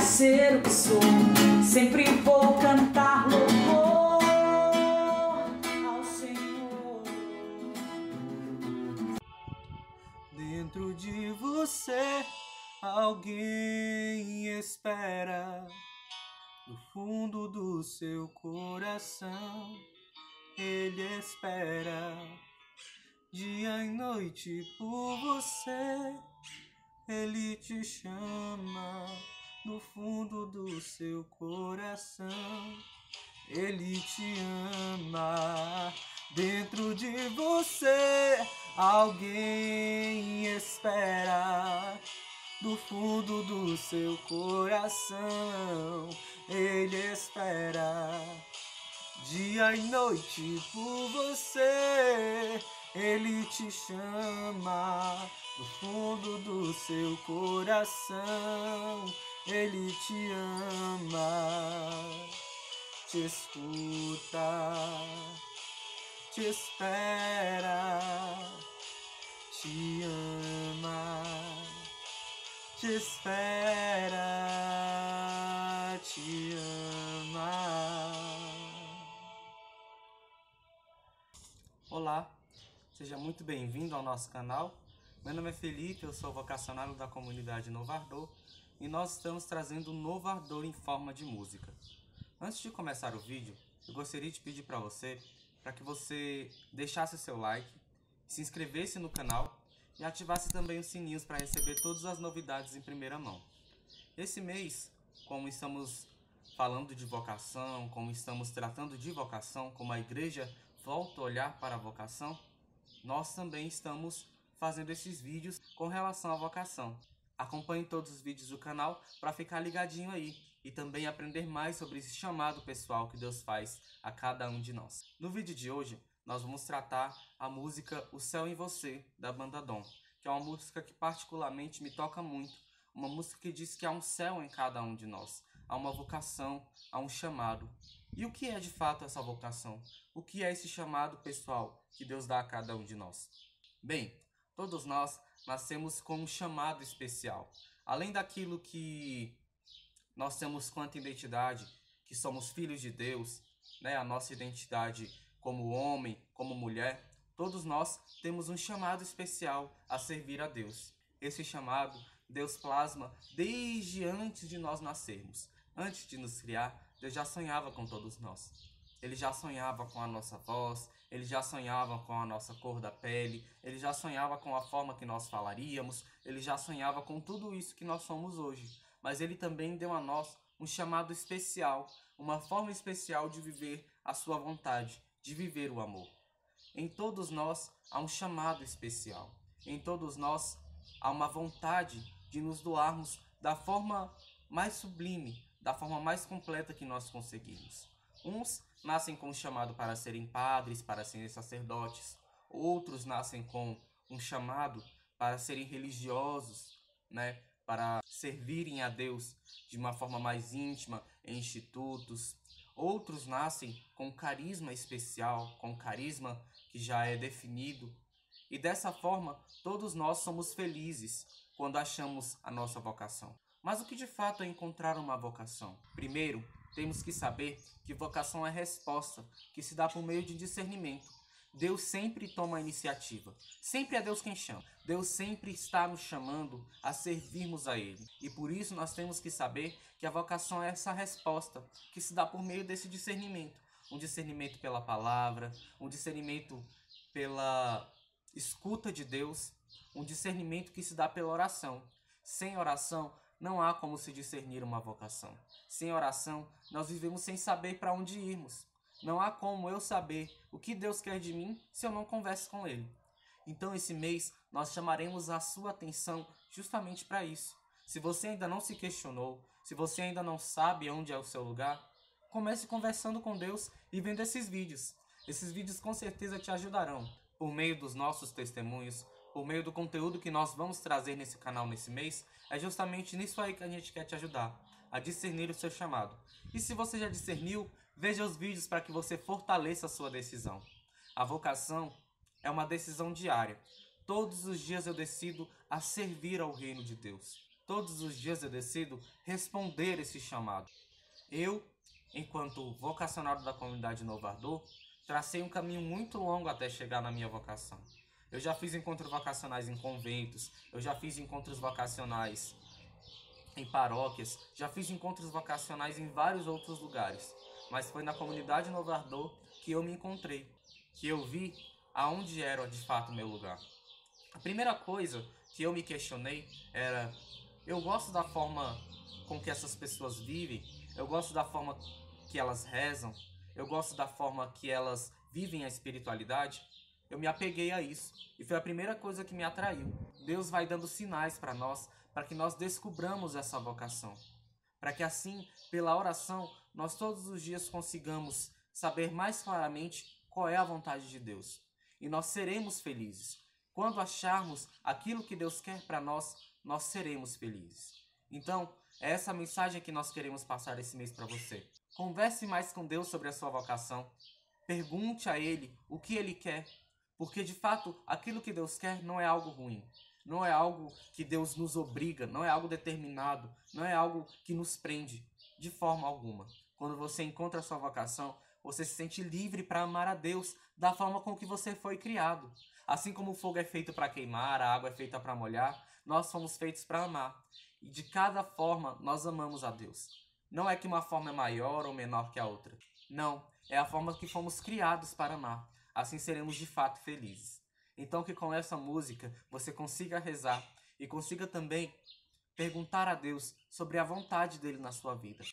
ser o que sou. Sempre vou cantar louvor ao Senhor. Dentro de você alguém espera. No fundo do seu coração, ele espera. Dia e noite por você, ele te chama. No fundo do seu coração, ele te ama. Dentro de você, alguém espera. Do fundo do seu coração, ele espera. Dia e noite por você, ele te chama. Do fundo do seu coração, ele te ama. Te escuta, te espera, te ama te espera, te ama. Olá, seja muito bem-vindo ao nosso canal. Meu nome é Felipe, eu sou vocacionário da comunidade Novo Ardor e nós estamos trazendo um novo ardor em forma de música. Antes de começar o vídeo, eu gostaria de pedir para você para que você deixasse seu like, se inscrevesse no canal e ativasse também os sininhos para receber todas as novidades em primeira mão. Esse mês, como estamos falando de vocação, como estamos tratando de vocação, como a igreja volta a olhar para a vocação, nós também estamos fazendo esses vídeos com relação à vocação. Acompanhe todos os vídeos do canal para ficar ligadinho aí e também aprender mais sobre esse chamado pessoal que Deus faz a cada um de nós. No vídeo de hoje, nós vamos tratar a música O Céu em Você, da banda Dom, que é uma música que particularmente me toca muito, uma música que diz que há um céu em cada um de nós, há uma vocação, há um chamado. E o que é de fato essa vocação? O que é esse chamado pessoal que Deus dá a cada um de nós? Bem, todos nós nascemos com um chamado especial. Além daquilo que nós temos quanto identidade, que somos filhos de Deus, né, a nossa identidade como homem, como mulher, todos nós temos um chamado especial a servir a Deus. Esse chamado Deus plasma desde antes de nós nascermos. Antes de nos criar, Deus já sonhava com todos nós. Ele já sonhava com a nossa voz, ele já sonhava com a nossa cor da pele, ele já sonhava com a forma que nós falaríamos, ele já sonhava com tudo isso que nós somos hoje. Mas ele também deu a nós um chamado especial, uma forma especial de viver a sua vontade, de viver o amor. Em todos nós há um chamado especial. Em todos nós há uma vontade de nos doarmos da forma mais sublime, da forma mais completa que nós conseguimos. Uns nascem com um chamado para serem padres, para serem sacerdotes. Outros nascem com um chamado para serem religiosos, né? para servirem a Deus de uma forma mais íntima em institutos, Outros nascem com carisma especial, com carisma que já é definido. E dessa forma, todos nós somos felizes quando achamos a nossa vocação. Mas o que de fato é encontrar uma vocação? Primeiro, temos que saber que vocação é resposta, que se dá por meio de discernimento. Deus sempre toma a iniciativa. Sempre é Deus quem chama. Deus sempre está nos chamando a servirmos a Ele. E por isso nós temos que saber que a vocação é essa resposta que se dá por meio desse discernimento. Um discernimento pela palavra, um discernimento pela escuta de Deus, um discernimento que se dá pela oração. Sem oração, não há como se discernir uma vocação. Sem oração, nós vivemos sem saber para onde irmos. Não há como eu saber o que Deus quer de mim se eu não converso com Ele. Então, esse mês, nós chamaremos a sua atenção justamente para isso. Se você ainda não se questionou, se você ainda não sabe onde é o seu lugar, comece conversando com Deus e vendo esses vídeos. Esses vídeos com certeza te ajudarão. Por meio dos nossos testemunhos, por meio do conteúdo que nós vamos trazer nesse canal nesse mês, é justamente nisso aí que a gente quer te ajudar, a discernir o seu chamado. E se você já discerniu, Veja os vídeos para que você fortaleça a sua decisão. A vocação é uma decisão diária. Todos os dias eu decido a servir ao reino de Deus. todos os dias eu decido responder esse chamado. Eu, enquanto vocacionado da comunidade Novo Ardor, tracei um caminho muito longo até chegar na minha vocação. Eu já fiz encontros vocacionais em conventos, eu já fiz encontros vocacionais em paróquias, já fiz encontros vocacionais em vários outros lugares, mas foi na comunidade Novo Ardor que eu me encontrei, que eu vi aonde era de fato o meu lugar. A primeira coisa que eu me questionei era: eu gosto da forma com que essas pessoas vivem, eu gosto da forma que elas rezam, eu gosto da forma que elas vivem a espiritualidade. Eu me apeguei a isso e foi a primeira coisa que me atraiu. Deus vai dando sinais para nós, para que nós descubramos essa vocação. Para que assim, pela oração, nós todos os dias consigamos saber mais claramente qual é a vontade de Deus. E nós seremos felizes. Quando acharmos aquilo que Deus quer para nós, nós seremos felizes. Então, é essa mensagem que nós queremos passar esse mês para você. Converse mais com Deus sobre a sua vocação. Pergunte a Ele o que Ele quer porque de fato, aquilo que Deus quer não é algo ruim. Não é algo que Deus nos obriga, não é algo determinado, não é algo que nos prende de forma alguma. Quando você encontra a sua vocação, você se sente livre para amar a Deus da forma com que você foi criado. Assim como o fogo é feito para queimar, a água é feita para molhar, nós fomos feitos para amar. E de cada forma nós amamos a Deus. Não é que uma forma é maior ou menor que a outra. Não, é a forma que fomos criados para amar assim seremos de fato felizes. Então que com essa música você consiga rezar e consiga também perguntar a Deus sobre a vontade dele na sua vida.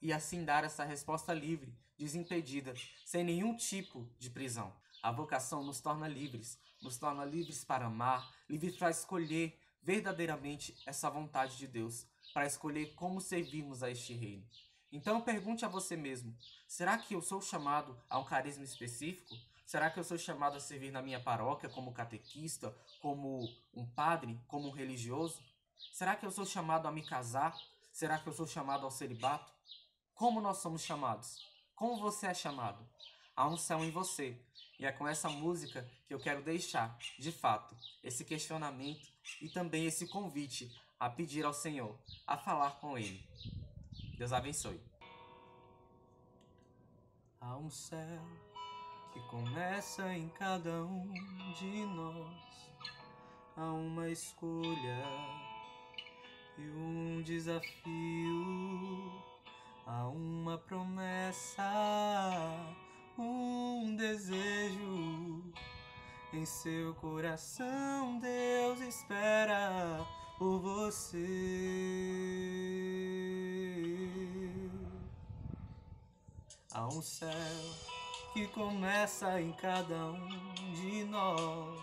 E assim dar essa resposta livre, desimpedida, sem nenhum tipo de prisão. A vocação nos torna livres, nos torna livres para amar, livres para escolher verdadeiramente essa vontade de Deus, para escolher como servirmos a este reino. Então pergunte a você mesmo: será que eu sou chamado a um carisma específico? Será que eu sou chamado a servir na minha paróquia como catequista, como um padre, como um religioso? Será que eu sou chamado a me casar? Será que eu sou chamado ao celibato? Como nós somos chamados? Como você é chamado? Há um céu em você. E é com essa música que eu quero deixar, de fato, esse questionamento e também esse convite a pedir ao Senhor, a falar com Ele. Deus abençoe. Há um céu que começa em cada um de nós. Há uma escolha e um desafio, há uma promessa, um desejo. Em seu coração, Deus espera por você. Há um céu que começa em cada um de nós.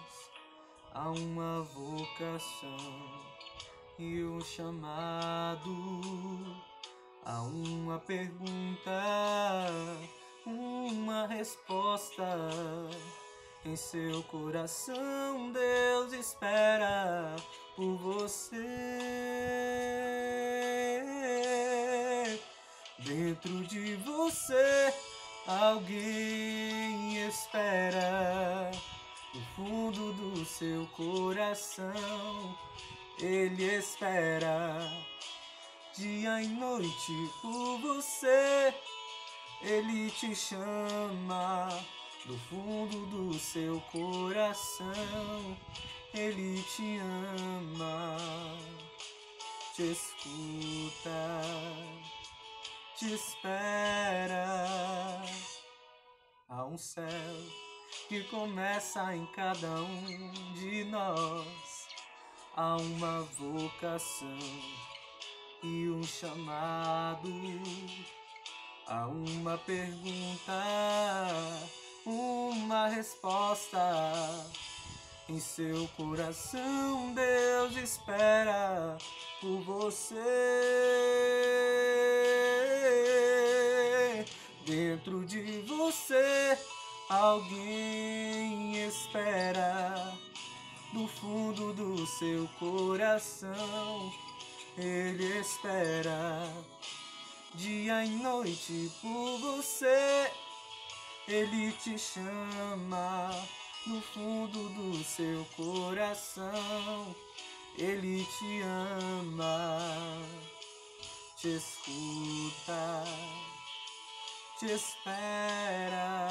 Há uma vocação e um chamado, há uma pergunta, uma resposta. Em seu coração, Deus espera por você. Dentro de você Alguém espera no fundo do seu coração. Ele espera dia e noite por você. Ele te chama do fundo do seu coração. Ele te ama, te escuta te espera. Há um céu que começa em cada um de nós. Há uma vocação e um chamado. Há uma pergunta, uma resposta. Em seu coração, Deus espera por você. Dentro de você alguém espera. Do fundo do seu coração, ele espera. Dia e noite por você, ele te chama. No fundo do seu coração, Ele te ama, te escuta, te espera.